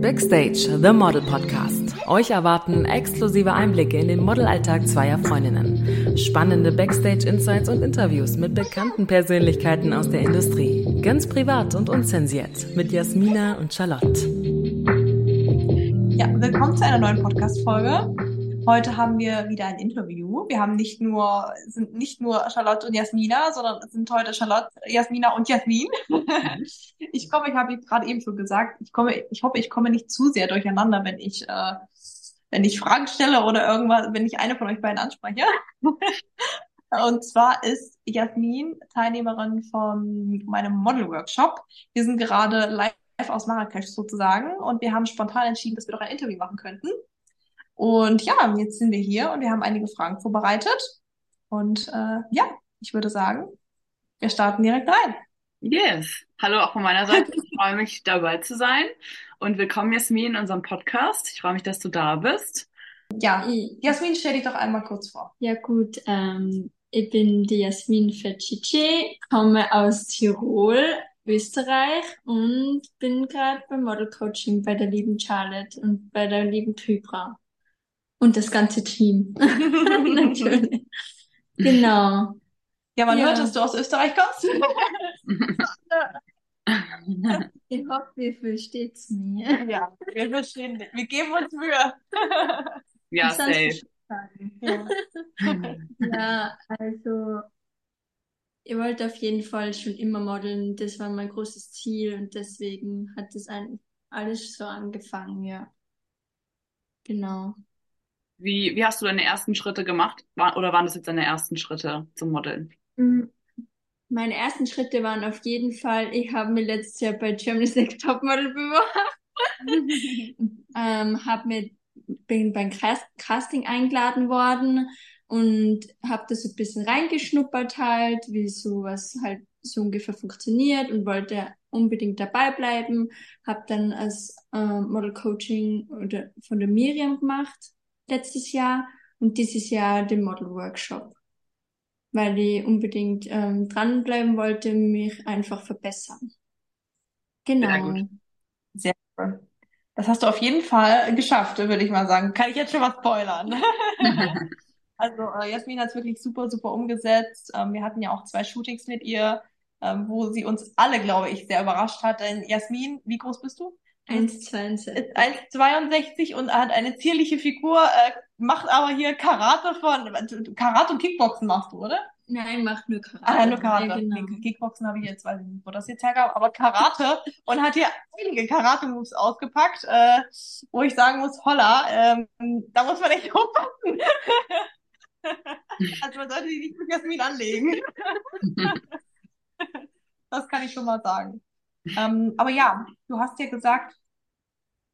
Backstage, The Model Podcast. Euch erwarten exklusive Einblicke in den Modelalltag zweier Freundinnen. Spannende Backstage-Insights und Interviews mit bekannten Persönlichkeiten aus der Industrie. Ganz privat und unzensiert mit Jasmina und Charlotte. Ja, willkommen zu einer neuen Podcast-Folge. Heute haben wir wieder ein Interview. Wir haben nicht nur, sind nicht nur Charlotte und Jasmina, sondern es sind heute Charlotte, Jasmina und Jasmin. ich komme, ich habe gerade eben schon gesagt, ich komme, ich hoffe, ich komme nicht zu sehr durcheinander, wenn ich, äh, wenn ich Fragen stelle oder irgendwas, wenn ich eine von euch beiden anspreche. Und zwar ist Jasmin Teilnehmerin von meinem Model-Workshop. Wir sind gerade live aus Marrakesch sozusagen und wir haben spontan entschieden, dass wir doch ein Interview machen könnten. Und ja, jetzt sind wir hier und wir haben einige Fragen vorbereitet. Und äh, ja, ich würde sagen, wir starten direkt rein. Yes. Hallo auch von meiner Seite. Ich freue mich, dabei zu sein. Und willkommen, Jasmin, in unserem Podcast. Ich freue mich, dass du da bist. Ja, Jasmin, stell dich doch einmal kurz vor. Ja, gut. Ähm, ich bin die Jasmin Fecice, komme aus Tirol, Österreich und bin gerade beim Model Coaching bei der lieben Charlotte und bei der lieben Kybra. Und das ganze Team. Natürlich. Genau. Ja, man ja. hört, dass du aus Österreich kommst. ich hoffe, wir versteht es mir. Ja, wir verstehen. Wir geben uns Mühe. Ja, safe. Ja. ja, also ich wollte auf jeden Fall schon immer modeln. Das war mein großes Ziel und deswegen hat das eigentlich alles so angefangen, ja. Genau. Wie, wie hast du deine ersten Schritte gemacht? War, oder waren das jetzt deine ersten Schritte zum Modeln? Mm, meine ersten Schritte waren auf jeden Fall, ich habe mir letztes Jahr bei Germany's Next Topmodel beworben. ähm, hab mir, bin beim Casting eingeladen worden und habe das so ein bisschen reingeschnuppert halt, wie sowas halt so ungefähr funktioniert und wollte unbedingt dabei bleiben. Habe dann als äh, Model Coaching oder von der Miriam gemacht letztes Jahr und dieses Jahr den Model Workshop, weil ich unbedingt ähm, dranbleiben wollte, mich einfach verbessern. Genau. Sehr gut. Sehr cool. Das hast du auf jeden Fall geschafft, würde ich mal sagen. Kann ich jetzt schon was spoilern? also äh, Jasmin hat es wirklich super, super umgesetzt. Ähm, wir hatten ja auch zwei Shootings mit ihr, ähm, wo sie uns alle, glaube ich, sehr überrascht hat. Denn Jasmin, wie groß bist du? 1,62. 1,62 und hat eine zierliche Figur, äh, macht aber hier Karate von, Karate und Kickboxen machst du, oder? Nein, macht nur Karate. Ah, nur Karate. Ja, genau. Kickboxen habe ich jetzt, weiß ich nicht, wo das jetzt herkam, aber Karate und hat hier einige Karate-Moves ausgepackt, äh, wo ich sagen muss, holla, ähm, da muss man echt aufpassen. also man sollte die nicht mit Jasmin anlegen. das kann ich schon mal sagen. Ähm, aber ja, du hast ja gesagt,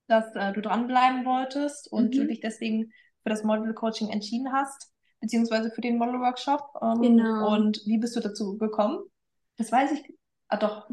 dass äh, du dranbleiben wolltest und mhm. du dich deswegen für das Model Coaching entschieden hast, beziehungsweise für den Model Workshop. Ähm, genau. Und wie bist du dazu gekommen? Das weiß ich. Ah, doch.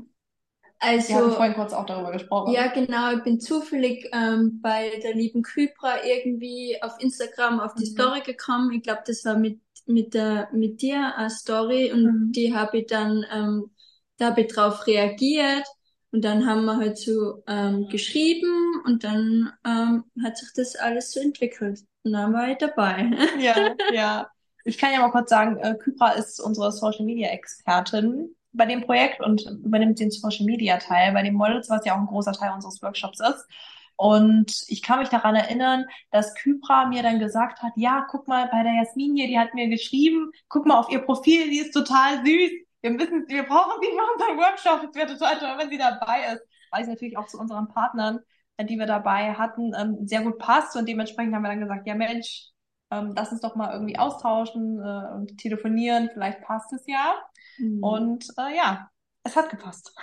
Also, Wir hatten vorhin kurz auch darüber gesprochen. Ja, genau. Ich bin zufällig ähm, bei der lieben Kybra irgendwie auf Instagram auf die mhm. Story gekommen. Ich glaube, das war mit mit der mit dir eine Story und mhm. die habe ich dann ähm, da habe ich drauf reagiert und dann haben wir halt so ähm, geschrieben und dann ähm, hat sich das alles so entwickelt. Und dann war ich dabei. Ja, ja. Ich kann ja mal kurz sagen, äh, Kypra ist unsere Social Media Expertin bei dem Projekt und übernimmt den Social Media Teil bei den Models, was ja auch ein großer Teil unseres Workshops ist. Und ich kann mich daran erinnern, dass Kypra mir dann gesagt hat, ja, guck mal bei der Jasmin hier, die hat mir geschrieben, guck mal auf ihr Profil, die ist total süß wir müssen, wir brauchen sie für unseren Workshop. Es wäre total toll, wenn sie dabei ist. Weil es natürlich auch zu unseren Partnern, äh, die wir dabei hatten, ähm, sehr gut passt. Und dementsprechend haben wir dann gesagt, ja Mensch, ähm, lass uns doch mal irgendwie austauschen äh, und telefonieren. Vielleicht passt es ja. Mhm. Und äh, ja, es hat gepasst.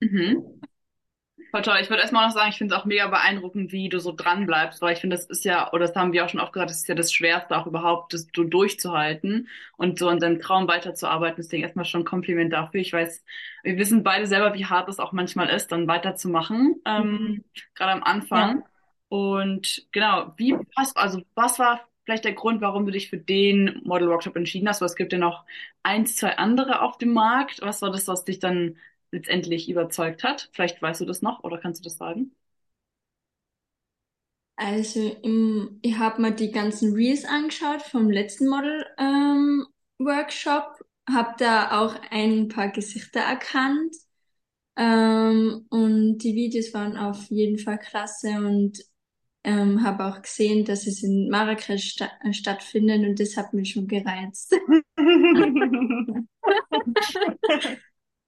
Mhm. Voll toll. Ich würde erstmal noch sagen, ich finde es auch mega beeindruckend, wie du so dran bleibst, weil ich finde, das ist ja, oder das haben wir auch schon oft gesagt, das ist ja das Schwerste auch überhaupt, das so durchzuhalten und so an seinem Traum weiterzuarbeiten. Deswegen erstmal schon ein Kompliment dafür. Ich weiß, wir wissen beide selber, wie hart es auch manchmal ist, dann weiterzumachen, ähm, mhm. gerade am Anfang. Ja. Und genau, wie was, also was war vielleicht der Grund, warum du dich für den Model Workshop entschieden hast? Weil es gibt ja noch eins, zwei andere auf dem Markt. Was war das, was dich dann letztendlich überzeugt hat? Vielleicht weißt du das noch oder kannst du das sagen? Also im, ich habe mir die ganzen Reels angeschaut vom letzten Model ähm, Workshop, habe da auch ein paar Gesichter erkannt ähm, und die Videos waren auf jeden Fall klasse und ähm, habe auch gesehen, dass es in Marrakesch sta äh, stattfindet und das hat mich schon gereizt.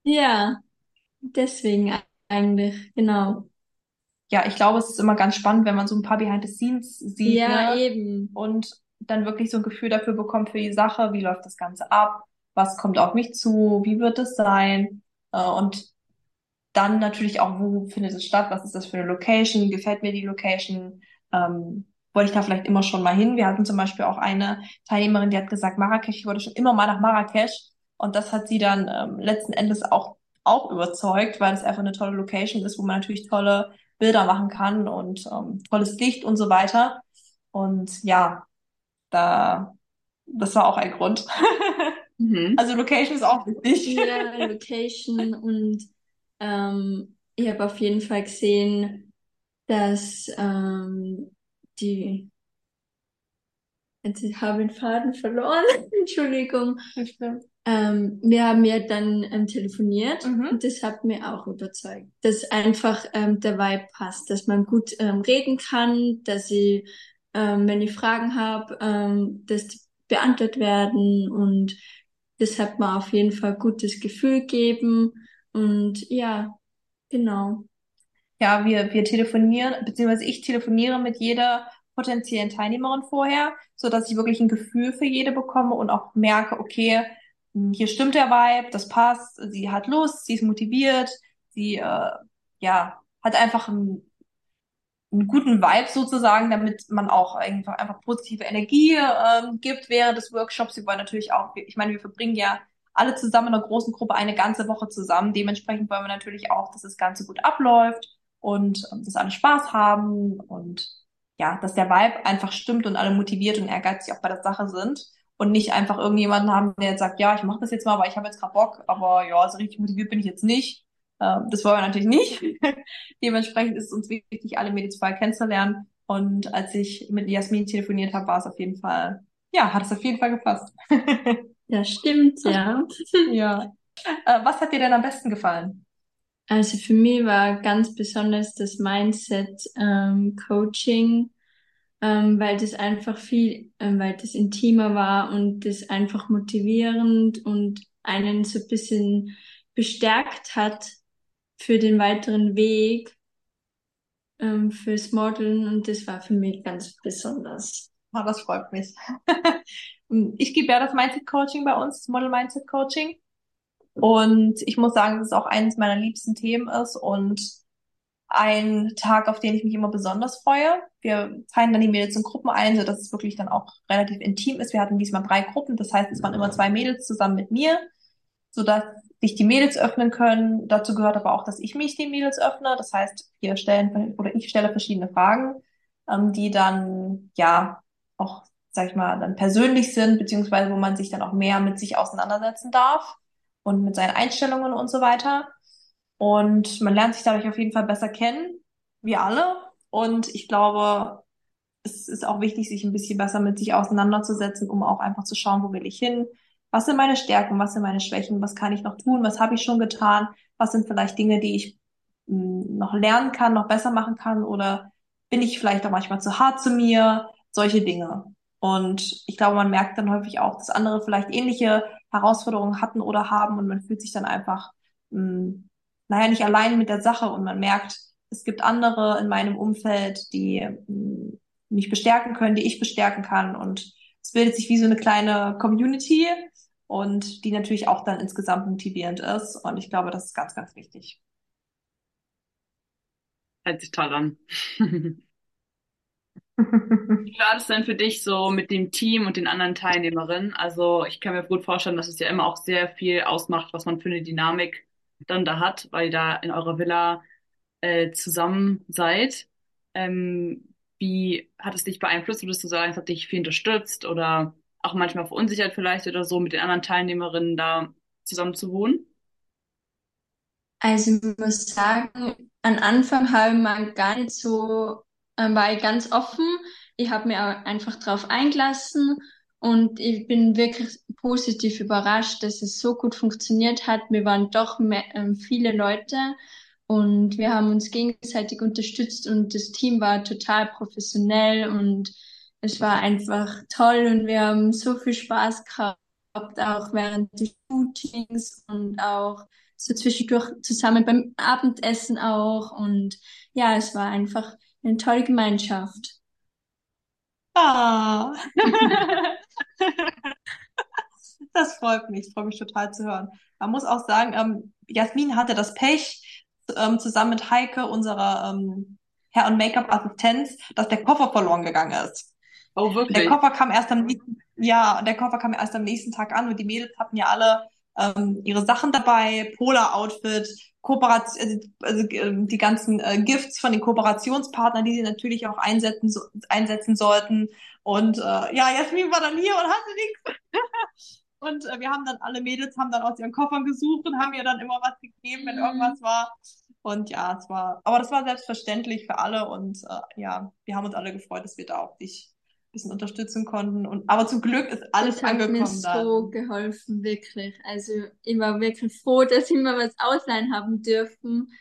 Ja, deswegen eigentlich, genau. Ja, ich glaube, es ist immer ganz spannend, wenn man so ein paar Behind the Scenes sieht, Ja, ne? eben. Und dann wirklich so ein Gefühl dafür bekommt für die Sache, wie läuft das Ganze ab, was kommt auf mich zu, wie wird es sein? Äh, und dann natürlich auch, wo findet es statt, was ist das für eine Location, gefällt mir die Location, ähm, wollte ich da vielleicht immer schon mal hin. Wir hatten zum Beispiel auch eine Teilnehmerin, die hat gesagt, Marrakesch, ich wollte schon immer mal nach Marrakesch. Und das hat sie dann ähm, letzten Endes auch, auch überzeugt, weil es einfach eine tolle Location ist, wo man natürlich tolle Bilder machen kann und ähm, tolles Licht und so weiter. Und ja, da, das war auch ein Grund. Mhm. Also Location ist auch wichtig. Ja, Location und ähm, ich habe auf jeden Fall gesehen, dass ähm, die Habe ich den Faden verloren. Entschuldigung. Ähm, wir haben ja dann ähm, telefoniert Mhm. und das hat mir auch überzeugt, dass einfach ähm, der Vibe passt, dass man gut ähm, reden kann, dass ich, ähm, wenn ich Fragen habe, ähm, dass die beantwortet werden und das hat mir auf jeden Fall gutes Gefühl gegeben und ja, genau. Ja, wir, wir telefonieren, beziehungsweise ich telefoniere mit jeder potenziellen Teilnehmerin vorher, so dass ich wirklich ein Gefühl für jede bekomme und auch merke, okay, hm, hier stimmt der Vibe, das passt, sie hat Lust, sie ist motiviert, sie äh, ja hat einfach einen, einen guten Vibe sozusagen, damit man auch einfach einfach positive Energie ähm, gibt während des Workshops. Wir wollen natürlich auch, ich meine, wir verbringen ja alle zusammen in einer großen Gruppe eine ganze Woche zusammen. Dementsprechend wollen wir natürlich auch, dass das Ganze gut abläuft und ähm, dass alle Spaß haben und ja, dass der Vibe einfach stimmt und alle motiviert und ehrgeizig auch bei der Sache sind und nicht einfach irgendjemanden haben, der jetzt sagt, ja, ich mache das jetzt mal, weil ich habe jetzt gerade Bock, aber ja, so richtig motiviert bin ich jetzt nicht. Ähm, das wollen wir natürlich nicht. Dementsprechend ist es uns wichtig, alle Mädels vorher kennenzulernen. Und als ich mit Jasmin telefoniert habe, war es auf jeden Fall, ja, hat es auf jeden Fall gepasst. Ja, stimmt, ja. Ja. Äh, was hat dir denn am besten gefallen? Also für mich war ganz besonders das Mindset ähm, Coaching, ähm, weil das einfach viel, ähm, weil das intimer war und das einfach motivierend und einen so ein bisschen bestärkt hat für den weiteren Weg ähm, fürs Modeln und das war für mich ganz besonders. Ah, das freut mich. Ich gebe ja das Mindset Coaching bei uns, das Model Mindset Coaching. Und ich muss sagen, dass es auch eines meiner liebsten Themen ist und ein Tag, auf den ich mich immer besonders freue. Wir teilen dann die Mädels in Gruppen ein, sodass es wirklich dann auch relativ intim ist. Wir hatten diesmal drei Gruppen, das heißt, es waren immer zwei Mädels zusammen mit mir, sodass sich die Mädels öffnen können. Dazu gehört aber auch, dass ich mich den Mädels öffne. Das heißt, wir stellen oder ich stelle verschiedene Fragen, ähm, die dann ja auch, sag ich mal, dann persönlich sind, beziehungsweise wo man sich dann auch mehr mit sich auseinandersetzen darf und mit seinen Einstellungen und so weiter. Und man lernt sich dadurch auf jeden Fall besser kennen, wir alle. Und ich glaube, es ist auch wichtig, sich ein bisschen besser mit sich auseinanderzusetzen, um auch einfach zu schauen, wo will ich hin? Was sind meine Stärken? Was sind meine Schwächen? Was kann ich noch tun? Was habe ich schon getan? Was sind vielleicht Dinge, die ich mh, noch lernen kann, noch besser machen kann? Oder bin ich vielleicht auch manchmal zu hart zu mir? Solche Dinge. Und ich glaube, man merkt dann häufig auch, dass andere vielleicht ähnliche Herausforderungen hatten oder haben und man fühlt sich dann einfach, mh, naja, nicht allein mit der Sache und man merkt, es gibt andere in meinem Umfeld, die mh, mich bestärken können, die ich bestärken kann und es bildet sich wie so eine kleine Community und die natürlich auch dann insgesamt motivierend ist und ich glaube, das ist ganz, ganz wichtig. Hört sich toll an. Wie war das denn für dich so mit dem Team und den anderen Teilnehmerinnen? Also ich kann mir gut vorstellen, dass es ja immer auch sehr viel ausmacht, was man für eine Dynamik dann da hat, weil ihr da in eurer Villa äh, zusammen seid. Ähm, wie hat es dich beeinflusst? Würdest du sagen, es hat dich viel unterstützt oder auch manchmal verunsichert vielleicht oder so, mit den anderen Teilnehmerinnen da zusammen zu wohnen? Also ich muss sagen, am Anfang habe ich mir gar nicht so äh, war ich ganz offen. Ich habe mir einfach drauf eingelassen und ich bin wirklich positiv überrascht, dass es so gut funktioniert hat. Wir waren doch mehr, äh, viele Leute und wir haben uns gegenseitig unterstützt und das Team war total professionell und es war einfach toll und wir haben so viel Spaß gehabt, auch während des Shootings und auch so zwischendurch zusammen beim Abendessen auch. Und ja, es war einfach eine tolle Gemeinschaft. Ah. Das freut mich, das freut mich total zu hören. Man muss auch sagen, ähm, Jasmin hatte das Pech, ähm, zusammen mit Heike, unserer ähm, Hair- und Make-up-Assistenz, dass der Koffer verloren gegangen ist. Oh, wirklich? Der Koffer kam erst am nächsten, ja, der Koffer kam erst am nächsten Tag an und die Mädels hatten ja alle ähm, ihre Sachen dabei, Polar-Outfit, Kooperation, also, also ähm, die ganzen äh, Gifts von den Kooperationspartnern, die sie natürlich auch einsetzen, so, einsetzen sollten. Und äh, ja, Jasmin war dann hier und hatte nichts. Und äh, wir haben dann alle Mädels haben dann aus ihren Koffern gesucht und haben ihr dann immer was gegeben, wenn Mhm. irgendwas war. Und ja, es war, aber das war selbstverständlich für alle und äh, ja, wir haben uns alle gefreut, dass wir da auch dich bisschen unterstützen konnten. Und aber zum Glück ist alles Das hat mir angekommen dann. so geholfen, wirklich. Also ich war wirklich froh, dass ich mir was ausleihen haben dürfen,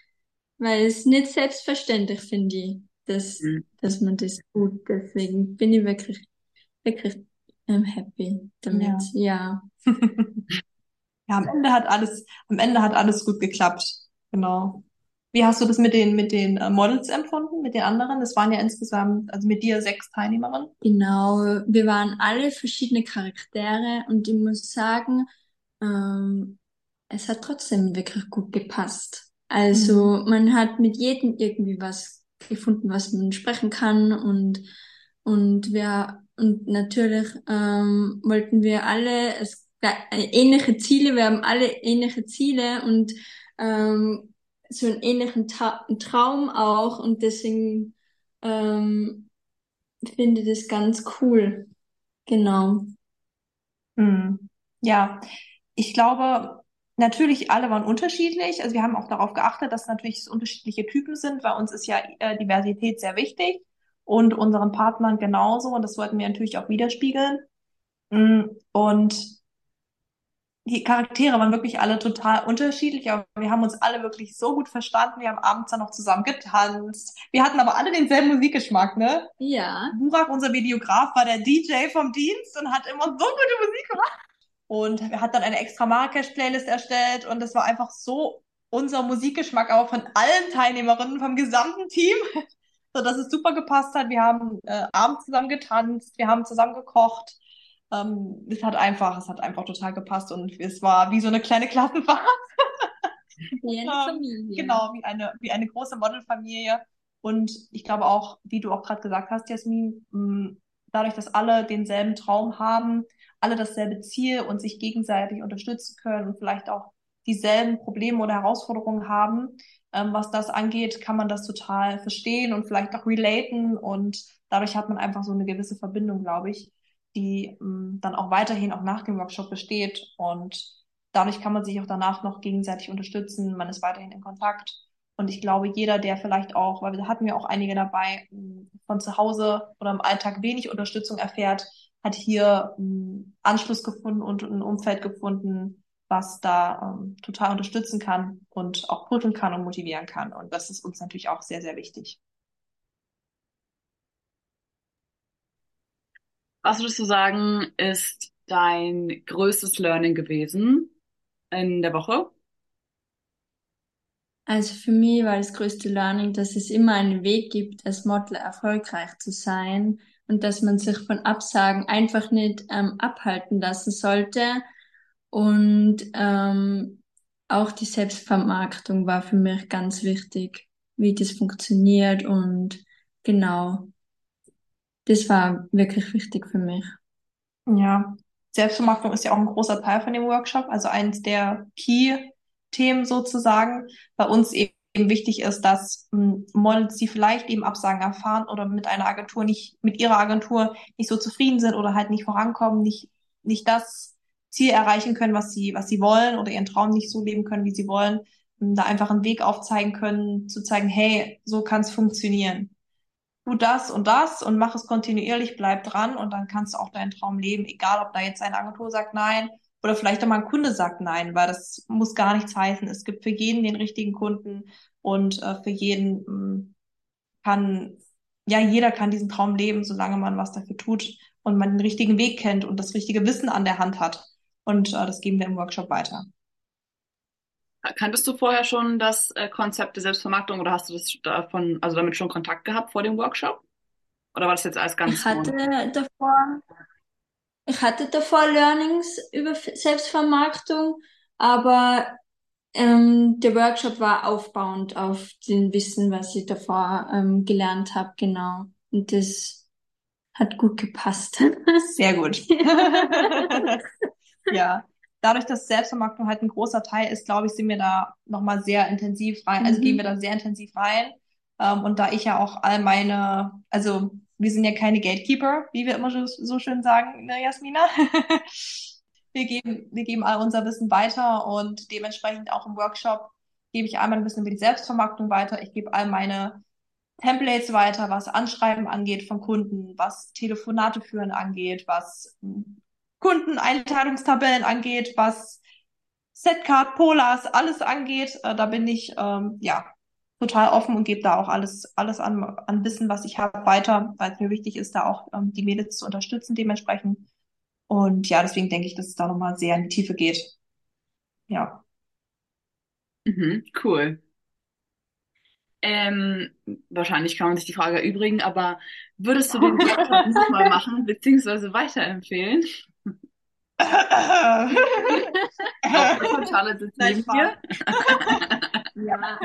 weil es nicht selbstverständlich finde ich, dass, Mhm. dass man das tut. Deswegen bin ich wirklich, wirklich ähm, happy damit. Ja. Ja, am Ende hat alles, am Ende hat alles gut geklappt. Genau. Wie hast du das mit den, mit den äh, Models empfunden, mit den anderen? Es waren ja insgesamt, also mit dir sechs Teilnehmerinnen. Genau, wir waren alle verschiedene Charaktere und ich muss sagen, ähm, es hat trotzdem wirklich gut gepasst. Also man hat mit jedem irgendwie was gefunden, was man sprechen kann und und wir und natürlich ähm, wollten wir alle es äh, ähnliche Ziele, wir haben alle ähnliche Ziele und ähm, so einen ähnlichen Ta Traum auch und deswegen ähm, finde das ganz cool. Genau. Hm. Ja, ich glaube, natürlich alle waren unterschiedlich. Also wir haben auch darauf geachtet, dass natürlich es unterschiedliche Typen sind. Bei uns ist ja äh, Diversität sehr wichtig und unseren Partnern genauso. Und das wollten wir natürlich auch widerspiegeln. Mm, Und die Charaktere waren wirklich alle total unterschiedlich, aber wir haben uns alle wirklich so gut verstanden. Wir haben abends dann noch zusammen getanzt. Wir hatten aber alle denselben Musikgeschmack, ne? Ja. Burak, unser Videograf, war der DJ vom Dienst und hat immer so gute Musik gemacht. Und er hat dann eine extra Marrakesch-Playlist erstellt und das war einfach so unser Musikgeschmack, aber von allen Teilnehmerinnen, vom gesamten Team, so dass es super gepasst hat. Wir haben äh, abends zusammen getanzt, wir haben zusammen gekocht. Ähm, es hat einfach, es hat einfach total gepasst und es war wie so eine kleine Klassenfahrt. Wie eine Ähm, Familie. Genau, wie eine, wie eine große Modelfamilie. Und ich glaube auch, wie du auch gerade gesagt hast, Jasmin, mh, dadurch, dass alle denselben Traum haben, alle dasselbe Ziel und sich gegenseitig unterstützen können und vielleicht auch dieselben Probleme oder Herausforderungen haben, ähm, was das angeht, kann man das total verstehen und vielleicht auch relaten und dadurch hat man einfach so eine gewisse Verbindung, glaube ich, die mh, dann auch weiterhin auch nach dem Workshop besteht und dadurch kann man sich auch danach noch gegenseitig unterstützen, man ist weiterhin in Kontakt und ich glaube, jeder, der vielleicht auch, weil wir hatten ja auch einige dabei, mh, von zu Hause oder im Alltag wenig Unterstützung erfährt, hat hier mh, Anschluss gefunden und ein Umfeld gefunden, was da ähm, total unterstützen kann und auch prüfen kann und motivieren kann. Und das ist uns natürlich auch sehr, sehr wichtig. Was würdest du sagen, ist dein größtes Learning gewesen in der Woche? Also für mich war das größte Learning, dass es immer einen Weg gibt, als Model erfolgreich zu sein und dass man sich von Absagen einfach nicht ähm, abhalten lassen sollte. Und ähm, auch die Selbstvermarktung war für mich ganz wichtig, wie das funktioniert und genau, das war wirklich wichtig für mich. Ja, Selbstvermarktung ist ja auch ein großer Teil von dem Workshop, also eins der Key-Themen sozusagen. Bei uns eben wichtig ist, dass mh, Models, die vielleicht eben Absagen erfahren oder mit einer Agentur nicht, mit ihrer Agentur nicht so zufrieden sind oder halt nicht vorankommen, nicht, nicht das Ziel erreichen können, was sie, was sie wollen oder ihren Traum nicht so leben können, wie sie wollen, mh, da einfach einen Weg aufzeigen können, zu zeigen, hey, so kann es funktionieren. Tu das und das und mach es kontinuierlich, bleib dran und dann kannst du auch deinen Traum leben, egal ob da jetzt eine Agentur sagt nein oder vielleicht auch mal ein Kunde sagt nein, weil das muss gar nichts heißen. Es gibt für jeden den richtigen Kunden und äh, für jeden mh, mm, kann, ja, jeder kann diesen Traum leben, solange man was dafür tut und man den richtigen Weg kennt und das richtige Wissen an der Hand hat. Und äh, das geben wir im Workshop weiter. Kanntest du vorher schon das äh, Konzept der Selbstvermarktung oder hast du das davon, also damit schon Kontakt gehabt vor dem Workshop? Oder war das jetzt alles ganz Ich hatte davor, ich hatte davor Learnings über Selbstvermarktung, aber ähm, der Workshop war aufbauend auf dem Wissen, was ich davor ähm, gelernt habe, genau. Und das hat gut gepasst. Sehr gut. ja. Dadurch, dass Selbstvermarktung halt ein großer Teil ist, glaube ich, sind wir da nochmal sehr intensiv rein, also mhm. gehen wir da sehr intensiv rein. Ähm, und da ich ja auch all meine, also wir sind ja keine Gatekeeper, wie wir immer so, so schön sagen, ne, Jasmina? wir geben, wir geben all unser Wissen weiter und dementsprechend auch im Workshop gebe ich einmal ein bisschen über die Selbstvermarktung weiter. Ich gebe all meine Templates weiter, was Anschreiben angeht von Kunden, was Telefonate führen angeht, was Kundeneinteilungstabellen angeht, was Setcard, Polars, alles angeht. Äh, da bin ich ähm, ja total offen und gebe da auch alles, alles an, an Wissen, was ich habe, weiter, weil es mir wichtig ist, da auch ähm, die Mädels zu unterstützen dementsprechend. Und ja, deswegen denke ich, dass es da nochmal sehr in die Tiefe geht. Ja. Mhm, cool. Ähm, wahrscheinlich kann man sich die Frage erübrigen, aber würdest du den Workshop nochmal machen, beziehungsweise weiterempfehlen? Auch Charlotte sitzt neben dir. ja,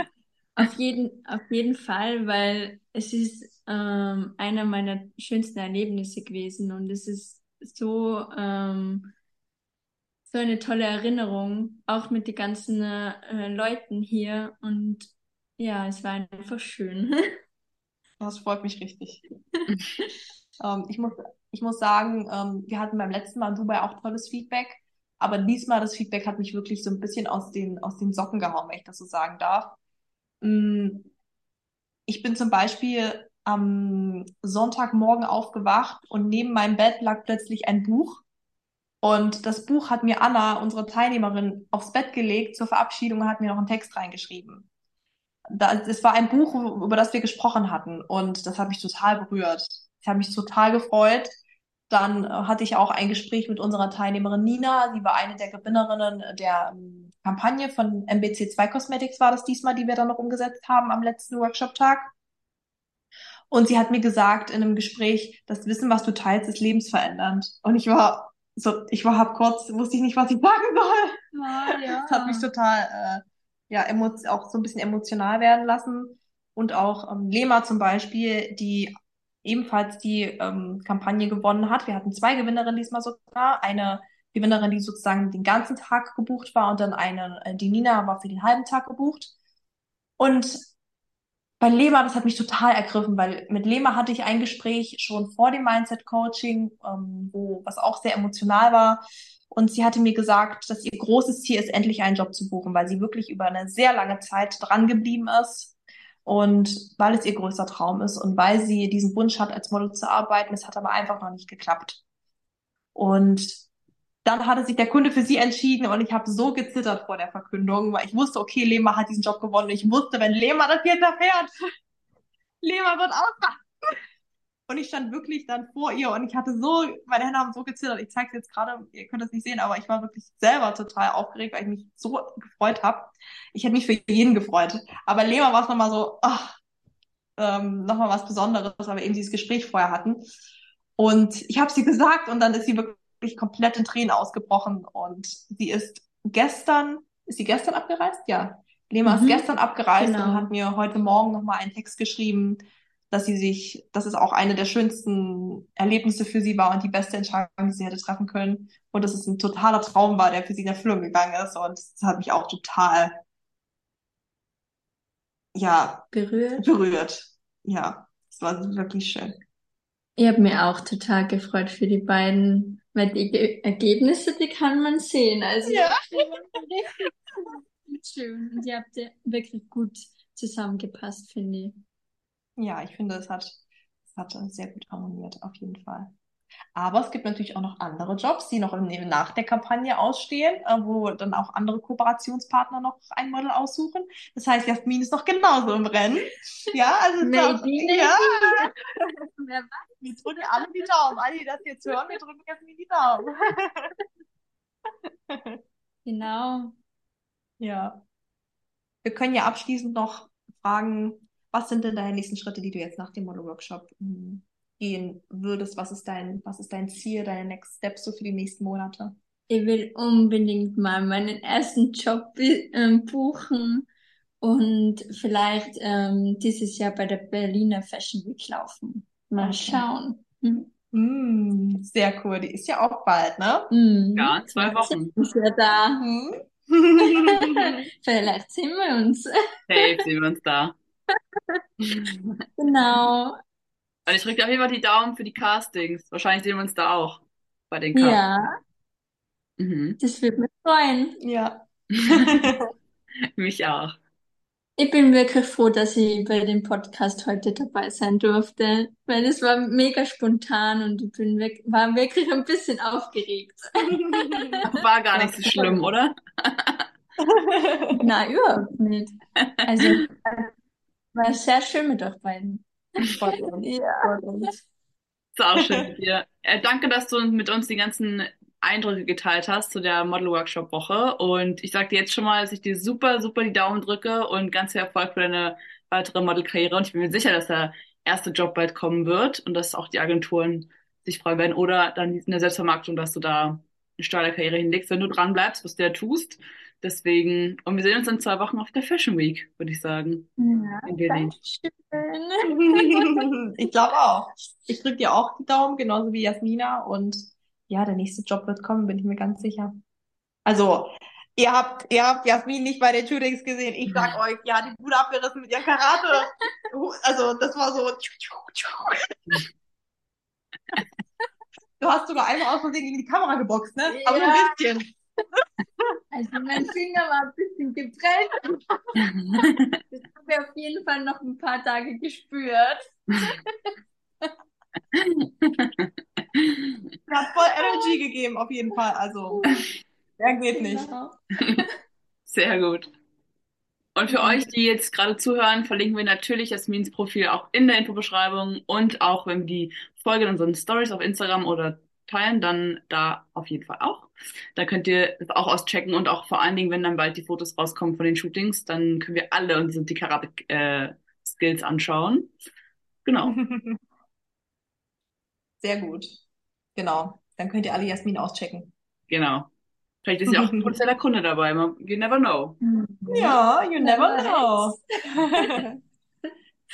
auf jeden, auf jeden Fall, weil es ist ähm, einer meiner schönsten Erlebnisse gewesen und es ist so, ähm, so eine tolle Erinnerung, auch mit den ganzen äh, Leuten hier. Und ja, es war einfach schön. Das freut mich richtig. ähm, ich, muss, ich muss sagen, ähm, wir hatten beim letzten Mal in Dubai auch tolles Feedback. Aber diesmal das Feedback hat mich wirklich so ein bisschen aus den, aus den Socken gehauen, wenn ich das so sagen darf. Mm, ich bin zum Beispiel am Sonntagmorgen aufgewacht und neben meinem Bett lag plötzlich ein Buch. Und das Buch hat mir Anna, unsere Teilnehmerin, aufs Bett gelegt zur Verabschiedung und hat mir noch einen Text reingeschrieben. Das war ein Buch, über das wir gesprochen hatten und das hat mich total berührt. Ich habe mich total gefreut. Dann äh, hatte ich auch ein Gespräch mit unserer Teilnehmerin Nina. Sie war eine der Gewinnerinnen der ähm, Kampagne von MBC2 Cosmetics war das diesmal, die wir dann noch umgesetzt haben am letzten Workshop-Tag. Und sie hat mir gesagt in einem Gespräch, das Wissen, was du teilst, ist lebensverändernd. Und ich war so, ich war hab kurz, wusste ich nicht, was ich sagen soll. Ah, ja. Das hat mich total, äh, ja, auch so ein bisschen emotional werden lassen. Und auch ähm, Lema zum Beispiel, die ebenfalls die ähm, Kampagne gewonnen hat. Wir hatten zwei Gewinnerinnen diesmal sogar. Eine Gewinnerin, die sozusagen den ganzen Tag gebucht war und dann eine, äh, die Nina war für den halben Tag gebucht. Und bei Lema, das hat mich total ergriffen, weil mit Lema hatte ich ein Gespräch schon vor dem Mindset-Coaching, ähm, wo was auch sehr emotional war. Und sie hatte mir gesagt, dass ihr großes Ziel ist, endlich einen Job zu buchen, weil sie wirklich über eine sehr lange Zeit dran geblieben ist und weil es ihr größter Traum ist und weil sie diesen Wunsch hat, als Model zu arbeiten. Es hat aber einfach noch nicht geklappt. Und dann hatte sich der Kunde für sie entschieden und ich habe so gezittert vor der Verkündung, weil ich wusste, okay, Lema hat diesen Job gewonnen. Ich wusste, wenn Lema das jetzt erfährt, Lema wird ausrasten. Und ich stand wirklich dann vor ihr und ich hatte so, meine Hände haben so gezittert. Ich zeige es jetzt gerade, ihr könnt das nicht sehen, aber ich war wirklich selber total aufgeregt, weil ich mich so gefreut habe. Ich hätte mich für jeden gefreut. Aber Lema war es nochmal so, ach, ähm, nochmal was Besonderes, weil wir eben dieses Gespräch vorher hatten. Und ich habe sie gesagt und dann ist sie wirklich wirklich komplett in Tränen ausgebrochen und sie ist gestern, ist sie gestern abgereist? Ja. Lema mhm. ist gestern abgereist genau. und hat mir heute Morgen nochmal einen Text geschrieben, dass sie sich, dass es auch eine der schönsten Erlebnisse für sie war und die beste Entscheidung, die sie hätte treffen können. Und dass es ein totaler Traum war, der für sie in Erfüllung gegangen ist. Und das hat mich auch total, ja, berührt. Berührt. Ja, es war wirklich schön. Ich habe mich auch total gefreut für die beiden, weil die Ergebnisse, die kann man sehen. Also ja. schön. Und ihr habt ja wirklich gut zusammengepasst, finde ich. Ja, ich finde, es hat hat sehr gut harmoniert, auf jeden Fall. Aber es gibt natürlich auch noch andere Jobs, die noch im, nach der Kampagne ausstehen, äh, wo dann auch andere Kooperationspartner noch ein Model aussuchen. Das heißt, Jasmin ist noch genauso im Rennen. Ja, also maybe. ja, Wer weiß. wir drücken alle die Daumen. Alle, die das jetzt hören, wir drücken Jasmin die Daumen. Genau. Ja. Wir können ja abschließend noch fragen, was sind denn deine nächsten Schritte, die du jetzt nach dem Model-Workshop mm, gehen würdest? Was ist dein, was ist dein Ziel, deine Next Steps so für die nächsten Monate? Ich will unbedingt mal meinen ersten Job ähm, buchen und vielleicht ähm, dieses Jahr bei der Berliner Fashion Week laufen. Mal Okay. schauen. Hm. Mm, sehr cool. Die ist ja auch bald, ne? Mhm. Ja, zwei Vielleicht Wochen. sind wir da. Mhm. Vielleicht sehen wir uns. Safe sehen wir uns da. Genau. Und ich drücke auf jeden Fall die Daumen für die Castings. Wahrscheinlich sehen wir uns da auch bei den Castings. Ja, Mhm. das würde mich freuen. Ja. Mich auch. Ich bin wirklich froh, dass ich bei dem Podcast heute dabei sein durfte, weil es war mega spontan und ich bin weg, war wirklich ein bisschen aufgeregt. War gar nicht so schlimm, oder? Na, überhaupt nicht. Also, war sehr schön mit euch beiden. Freut uns. Ja. Freut uns. Ist auch schön mit dir. Äh, danke, dass du mit uns die ganzen Eindrücke geteilt hast zu der Model-Workshop-Woche. Und ich sag dir jetzt schon mal, dass ich dir super, super die Daumen drücke und ganz viel Erfolg für deine weitere Modelkarriere. Und ich bin mir sicher, dass der erste Job bald kommen wird und dass auch die Agenturen sich freuen werden. Oder dann in der Selbstvermarktung, dass du da eine steile Karriere hinlegst, wenn du dran bleibst, was du ja tust. Deswegen, und wir sehen uns in zwei Wochen auf der Fashion Week, würde ich sagen. Ja, In Berlin. Dankeschön. Ich glaube auch. Ich drücke dir auch die Daumen, genauso wie Jasmina. Und ja, der nächste Job wird kommen, bin ich mir ganz sicher. Also, ihr habt, ihr habt Jasmin nicht bei den Shootings gesehen. Ich sag euch, ja, die Bude abgerissen mit ihrem Karate. Also, das war so. Du hast sogar einmal aus Versehen gegen die Kamera geboxt, ne? Aber nur ein Ja. bisschen. Also mein Finger war ein bisschen geprellt. Das habe ich auf jeden Fall noch ein paar Tage gespürt. Er hat voll Energy gegeben, auf jeden Fall. Also, mehr geht nicht. Sehr gut. Und für euch, die jetzt gerade zuhören, verlinken wir natürlich Jasmins Profil auch in der Infobeschreibung und auch wenn wir die Folge in unseren Stories auf Instagram oder teilen, dann da auf jeden Fall auch. Da könnt ihr das auch auschecken und auch vor allen Dingen, wenn dann bald die Fotos rauskommen von den Shootings, dann können wir alle unsere die Karate äh, Skills anschauen. Genau. Sehr gut. Genau. Dann könnt ihr alle Jasmin auschecken. Genau. Vielleicht ist ja auch ein potenzieller Kunde dabei. You never know. Ja, you never know.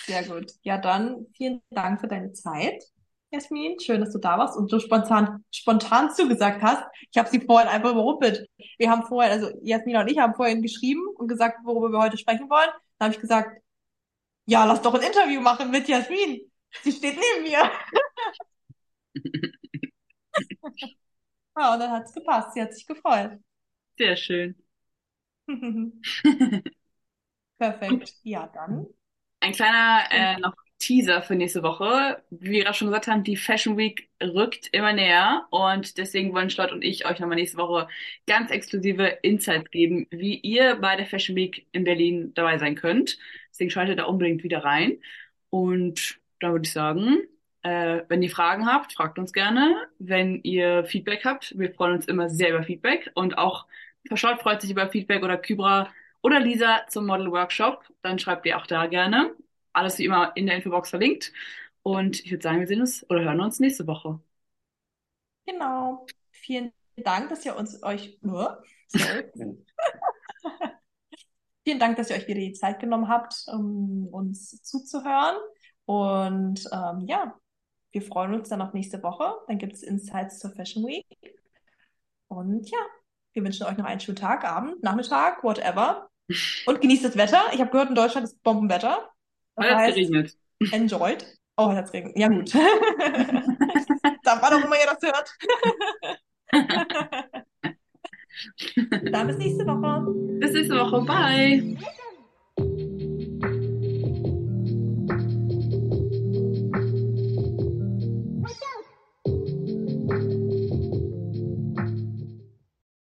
Sehr gut. Ja, dann vielen Dank für deine Zeit, Jasmin. Schön, dass du da warst und so spontan, spontan zugesagt hast. Ich habe sie vorhin einfach überrumpelt. Wir haben vorhin, also Jasmin und ich haben vorhin geschrieben und gesagt, worüber wir heute sprechen wollen. Dann habe ich gesagt, ja, lass doch ein Interview machen mit Jasmin. Sie steht neben mir. Ja, und dann hat's gepasst. Sie hat sich gefreut. Sehr schön. Perfekt. Ja, dann. Ein kleiner äh, noch Teaser für nächste Woche. Wie wir gerade schon gesagt haben, die Fashion Week rückt immer näher und deswegen wollen Charlotte und ich euch nochmal nächste Woche ganz exklusive Insights geben, wie ihr bei der Fashion Week in Berlin dabei sein könnt. Deswegen schaltet da unbedingt wieder rein. Und da würde ich sagen, äh, wenn ihr Fragen habt, fragt uns gerne. Wenn ihr Feedback habt, wir freuen uns immer sehr über Feedback und auch Charlotte freut sich über Feedback oder Kybra oder Lisa zum Model Workshop, dann schreibt ihr auch da gerne. Alles wie immer in der Infobox verlinkt. Und ich würde sagen, wir sehen uns oder hören uns nächste Woche. Genau. Vielen Dank, dass ihr uns euch, sorry. Vielen Dank, dass ihr euch wieder die Zeit genommen habt, um uns zuzuhören. Und ähm, ja, wir freuen uns dann auf nächste Woche. Dann gibt es Insights zur Fashion Week. Und ja, wir wünschen euch noch einen schönen Tag, Abend, Nachmittag, whatever. Und genießt das Wetter. Ich habe gehört, in Deutschland ist Bombenwetter. Heute hat es geregnet. enjoyed. Oh, heute hat's geregnet. Ja, gut. da war doch immer ihr das hört. Dann bis nächste Woche. Bis nächste Woche. Bye.